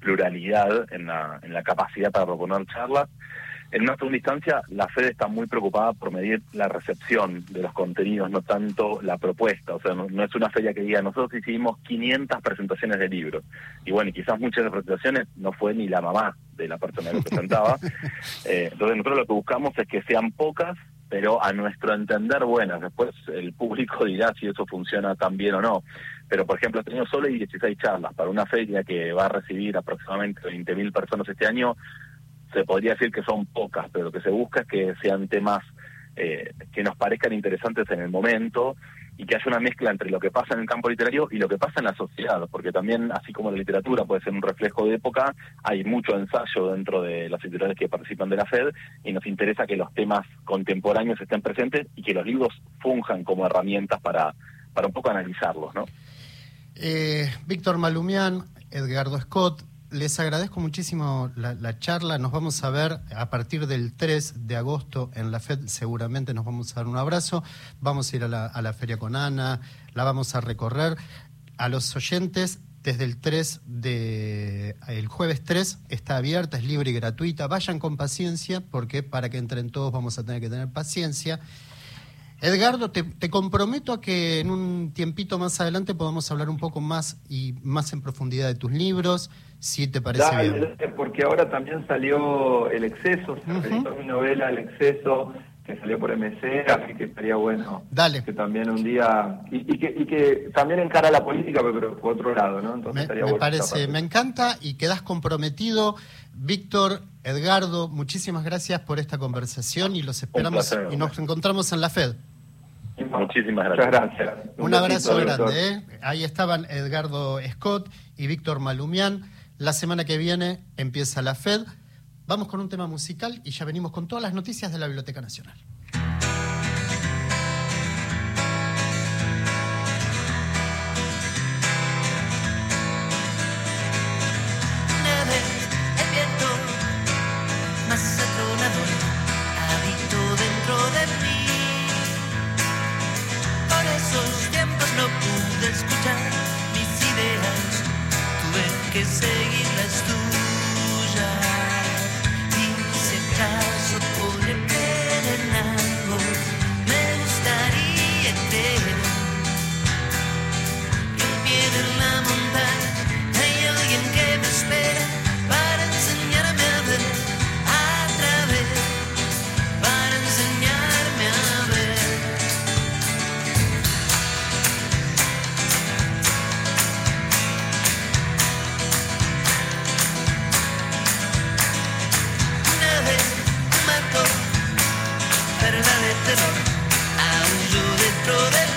pluralidad en la, en la capacidad para proponer charlas. En una segunda instancia, la FED está muy preocupada por medir la recepción de los contenidos, no tanto la propuesta. O sea, no, no es una feria que diga, nosotros hicimos 500 presentaciones de libros. Y bueno, y quizás muchas de las presentaciones no fue ni la mamá de la persona que lo presentaba. Eh, entonces nosotros lo que buscamos es que sean pocas, pero a nuestro entender buenas. Después el público dirá si eso funciona tan bien o no. Pero, por ejemplo, tenemos solo 16 charlas para una feria que va a recibir aproximadamente 20.000 personas este año se podría decir que son pocas, pero lo que se busca es que sean temas eh, que nos parezcan interesantes en el momento y que haya una mezcla entre lo que pasa en el campo literario y lo que pasa en la sociedad, porque también, así como la literatura puede ser un reflejo de época, hay mucho ensayo dentro de las editoriales que participan de la FED y nos interesa que los temas contemporáneos estén presentes y que los libros funjan como herramientas para, para un poco analizarlos, ¿no? Eh, Víctor Malumián, Edgardo Scott, les agradezco muchísimo la, la charla. Nos vamos a ver a partir del 3 de agosto en la FED. Seguramente nos vamos a dar un abrazo. Vamos a ir a la, a la feria con Ana, la vamos a recorrer. A los oyentes, desde el 3 de el jueves 3 está abierta, es libre y gratuita. Vayan con paciencia, porque para que entren todos vamos a tener que tener paciencia. Edgardo, te, te, comprometo a que en un tiempito más adelante podamos hablar un poco más y más en profundidad de tus libros, si te parece Dale, bien. porque ahora también salió El Exceso, se reeditó mi novela El Exceso, que salió por MC, así que estaría bueno Dale. que también un día, y, y que, y que también encara la política, pero por otro lado, ¿no? Entonces Me, estaría me bueno parece, me encanta y quedas comprometido. Víctor, Edgardo, muchísimas gracias por esta conversación y los esperamos y nos encontramos en la FED. Muchísimas Muchas gracias. gracias. Un, abrazo grande. ¿eh? Ahí estaban Edgardo Scott y Víctor Malumián. La semana que viene empieza la FED. Vamos con un tema musical y ya venimos con todas las noticias de la Biblioteca Nacional. Perla de terror, aulló dentro de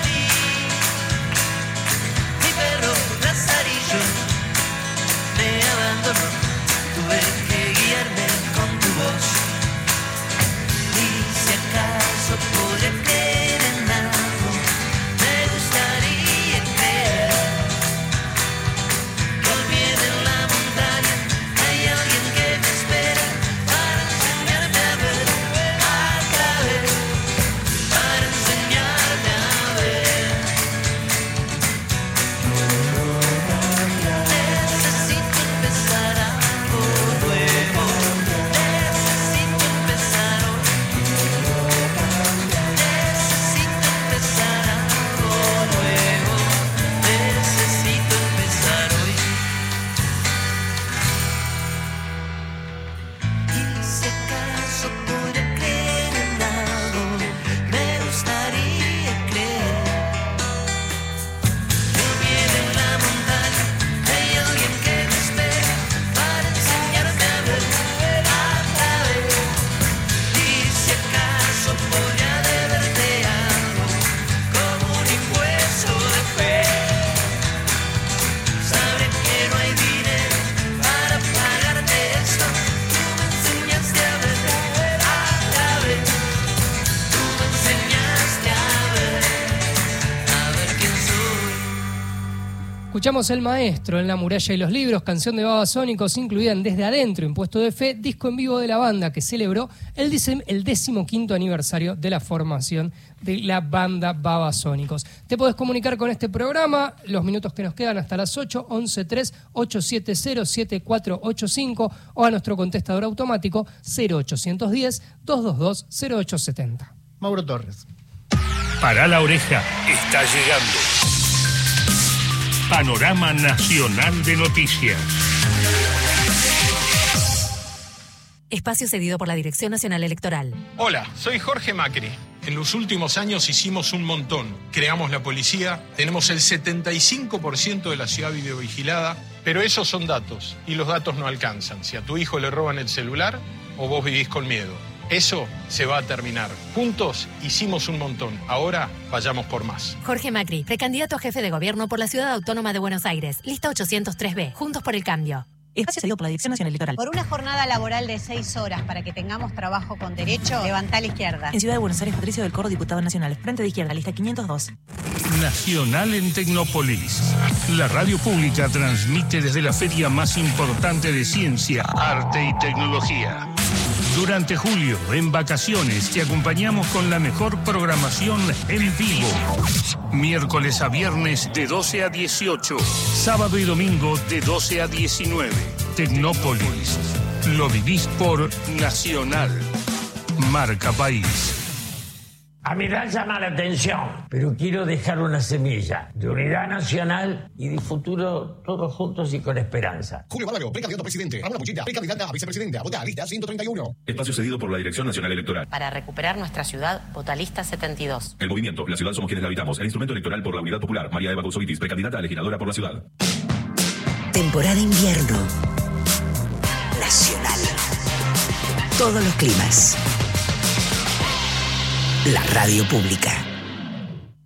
Escuchamos El Maestro en La Muralla y los Libros, canción de Babasónicos, incluida en Desde Adentro, Impuesto de Fe, disco en vivo de la banda que celebró el, el decimoquinto aniversario de la formación de la banda Babasónicos. Te podés comunicar con este programa, los minutos que nos quedan hasta las 8, 11 3 870 7485 o a nuestro contestador automático 0810 222 0870. Mauro Torres. Para la oreja, está llegando. Panorama Nacional de Noticias. Espacio cedido por la Dirección Nacional Electoral. Hola, soy Jorge Macri. En los últimos años hicimos un montón. Creamos la policía, tenemos el 75% de la ciudad videovigilada, pero esos son datos y los datos no alcanzan. Si a tu hijo le roban el celular o vos vivís con miedo. Eso se va a terminar. Juntos hicimos un montón. Ahora vayamos por más. Jorge Macri, precandidato a jefe de gobierno por la Ciudad Autónoma de Buenos Aires. Lista 803B. Juntos por el cambio. Espacio cedido por la Dirección Nacional Electoral. Por una jornada laboral de seis horas para que tengamos trabajo con derecho, levantá a la izquierda. En Ciudad de Buenos Aires, Patricio del Corro, diputado nacional. Frente de izquierda, lista 502. Nacional en Tecnópolis. La radio pública transmite desde la feria más importante de ciencia, arte y tecnología. Durante julio, en vacaciones, te acompañamos con la mejor programación en vivo. Miércoles a viernes de 12 a 18. Sábado y domingo de 12 a 19. Tecnópolis. Lo vivís por Nacional. Marca País. A mi edad llama la atención, pero quiero dejar una semilla de unidad nacional y de futuro todos juntos y con esperanza. Julio Bárbaro, precandidato a presidente. Ramona Puchita, precandidata a vicepresidenta. Vota, lista 131. Espacio cedido por la Dirección Nacional Electoral. Para recuperar nuestra ciudad, vota lista 72. El movimiento La Ciudad Somos Quienes la Habitamos. El instrumento electoral por la Unidad Popular. María Eva Cousovitis, precandidata a legisladora por la ciudad. Temporada invierno. Nacional. Todos los climas. La radio pública.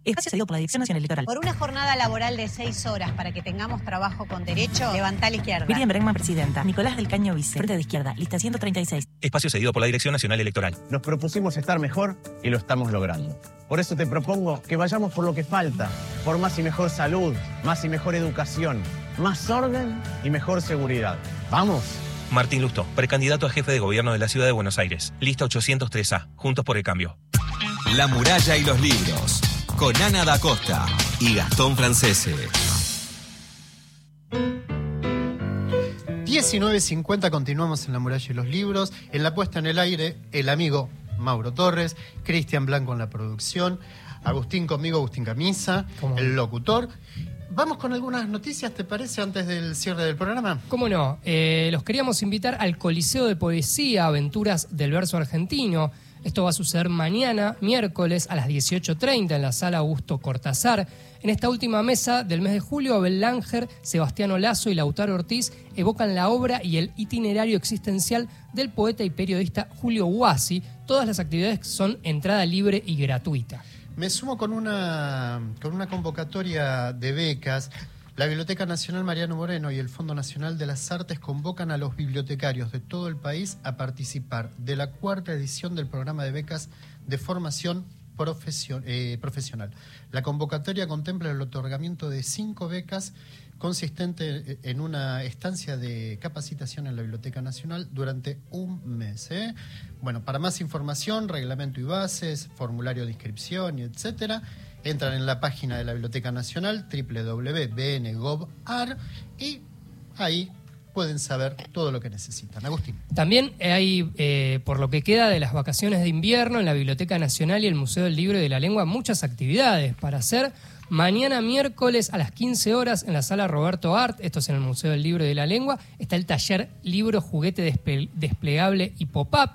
Espacio cedido por la Dirección Nacional Electoral. Por una jornada laboral de seis horas para que tengamos trabajo con derecho, levantá a la izquierda. Miriam Bregman, presidenta. Nicolás del Caño, vice. Frente de izquierda, lista 136. Espacio cedido por la Dirección Nacional Electoral. Nos propusimos estar mejor y lo estamos logrando. Por eso te propongo que vayamos por lo que falta, por más y mejor salud, más y mejor educación, más orden y mejor seguridad. ¡Vamos! Martín Lusto, precandidato a jefe de gobierno de la Ciudad de Buenos Aires. Lista 803A. Juntos por el cambio. La muralla y los libros. Con Ana da Costa y Gastón Francese. 19.50 continuamos en La Muralla y los Libros. En la puesta en el aire, el amigo Mauro Torres, Cristian Blanco en la producción, Agustín conmigo, Agustín Camisa, el locutor. Vamos con algunas noticias, ¿te parece, antes del cierre del programa? ¿Cómo no? Eh, los queríamos invitar al Coliseo de Poesía, Aventuras del Verso Argentino. Esto va a suceder mañana, miércoles, a las 18.30 en la sala Augusto Cortázar. En esta última mesa del mes de julio, Abel Langer, Sebastián Lazo y Lautaro Ortiz evocan la obra y el itinerario existencial del poeta y periodista Julio Guasi. Todas las actividades son entrada libre y gratuita. Me sumo con una, con una convocatoria de becas. La Biblioteca Nacional Mariano Moreno y el Fondo Nacional de las Artes convocan a los bibliotecarios de todo el país a participar de la cuarta edición del programa de becas de formación eh, profesional. La convocatoria contempla el otorgamiento de cinco becas consistente en una estancia de capacitación en la Biblioteca Nacional durante un mes. ¿eh? Bueno, para más información, reglamento y bases, formulario de inscripción etcétera, entran en la página de la Biblioteca Nacional www.bngov.ar y ahí pueden saber todo lo que necesitan. Agustín. También hay, eh, por lo que queda de las vacaciones de invierno, en la Biblioteca Nacional y el Museo del Libro y de la Lengua, muchas actividades para hacer. Mañana miércoles a las 15 horas en la sala Roberto Art, esto es en el Museo del Libro y de la Lengua, está el taller Libro, Juguete Desplegable y Pop-Up.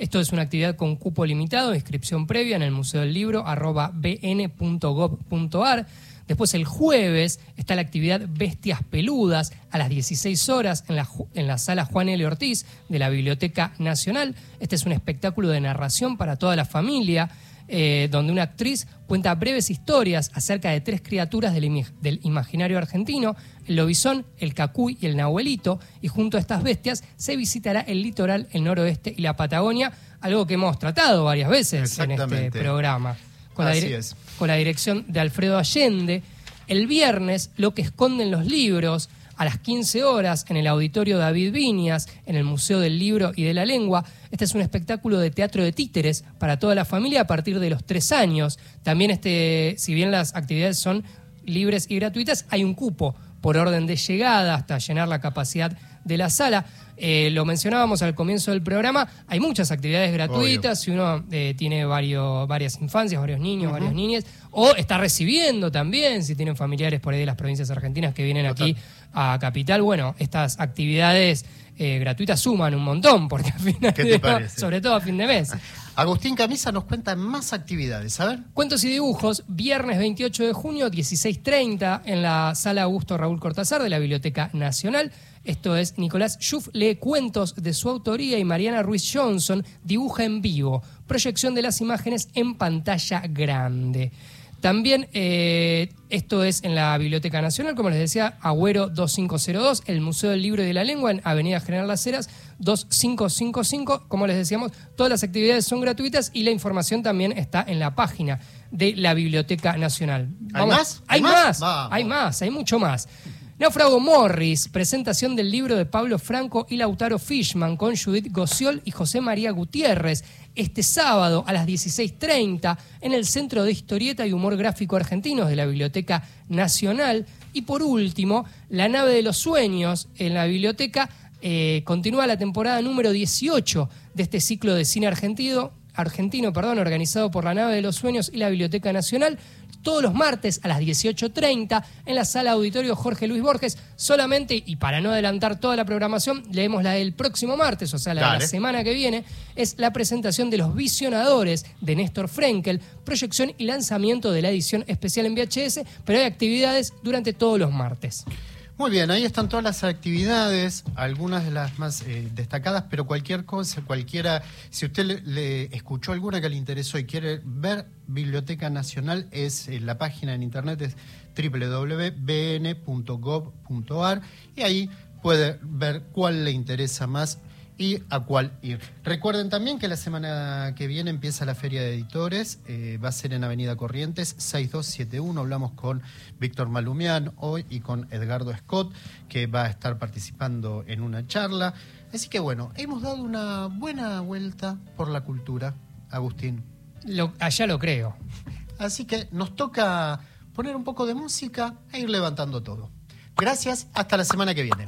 Esto es una actividad con cupo limitado, inscripción previa en el Museo del Libro, arroba bn.gov.ar. Después el jueves está la actividad Bestias Peludas a las 16 horas en la, en la sala Juan L. Ortiz de la Biblioteca Nacional. Este es un espectáculo de narración para toda la familia, eh, donde una actriz cuenta breves historias acerca de tres criaturas del, imaginario argentino, el lobizón, el cacuy y el nahuelito, y junto a estas bestias se visitará el litoral, el noroeste y la Patagonia, algo que hemos tratado varias veces en este programa. Con la, Así dire- es. con la dirección de Alfredo Allende. El viernes, Lo que esconden los libros, a las 15 horas, en el auditorio David Viñas, en el Museo del Libro y de la Lengua. Este es un espectáculo de teatro de títeres para toda la familia a partir de los tres años. También, este, si bien las actividades son libres y gratuitas, hay un cupo por orden de llegada hasta llenar la capacidad de la sala. Eh, lo mencionábamos al comienzo del programa, hay muchas actividades gratuitas, si uno eh, tiene varios, varias infancias, varios niños, varias niñas, o está recibiendo también, si tienen familiares por ahí de las provincias argentinas que vienen aquí a Capital, bueno, estas actividades eh, gratuitas suman un montón, porque al final, ¿Qué te parece? sobre todo a fin de mes. Agustín Camisa nos cuenta más actividades, a ver. Cuentos y dibujos, viernes 28 de junio, 16.30, en la sala Augusto Raúl Cortázar de la Biblioteca Nacional. Esto es Nicolás Schuff lee cuentos de su autoría y Mariana Ruiz Johnson dibuja en vivo. Proyección de las imágenes en pantalla grande. También eh, esto es en la Biblioteca Nacional, como les decía, Agüero 2502, el Museo del Libro y de la Lengua en Avenida General Las Heras 2555. Como les decíamos, todas las actividades son gratuitas y la información también está en la página de la Biblioteca Nacional. ¿Hay más? Hay ¿Hay más, hay más, hay mucho más. Náufrago Morris, presentación del libro de Pablo Franco y Lautaro Fishman con Judith Gociol y José María Gutiérrez. Este sábado a las 16.30 en el Centro de Historieta y Humor Gráfico Argentinos de la Biblioteca Nacional. Y por último, La nave de los sueños en la biblioteca eh, continúa la temporada número 18 de este ciclo de cine argentino, argentino perdón, organizado por la nave de los sueños y la Biblioteca Nacional todos los martes a las 18.30 en la sala auditorio Jorge Luis Borges. Solamente, y para no adelantar toda la programación, leemos la del próximo martes, o sea, la de la semana que viene, es la presentación de Los Visionadores de Néstor Frenkel, proyección y lanzamiento de la edición especial en VHS, pero hay actividades durante todos los martes. Muy bien, ahí están todas las actividades, algunas de las más eh, destacadas, pero cualquier cosa, cualquiera, si usted le, escuchó alguna que le interesó y quiere ver Biblioteca Nacional, es eh, la página en internet es www.bn.gov.ar y ahí puede ver cuál le interesa más y a cuál ir. Recuerden también que la semana que viene empieza la Feria de Editores, eh, va a ser en Avenida Corrientes 6271, hablamos con Víctor Malumián hoy y con Edgardo Scott, que va a estar participando en una charla. Así que bueno, hemos dado una buena vuelta por la cultura, Agustín. Lo- allá lo creo. Así que nos toca poner un poco de música e ir levantando todo. Gracias, hasta la semana que viene.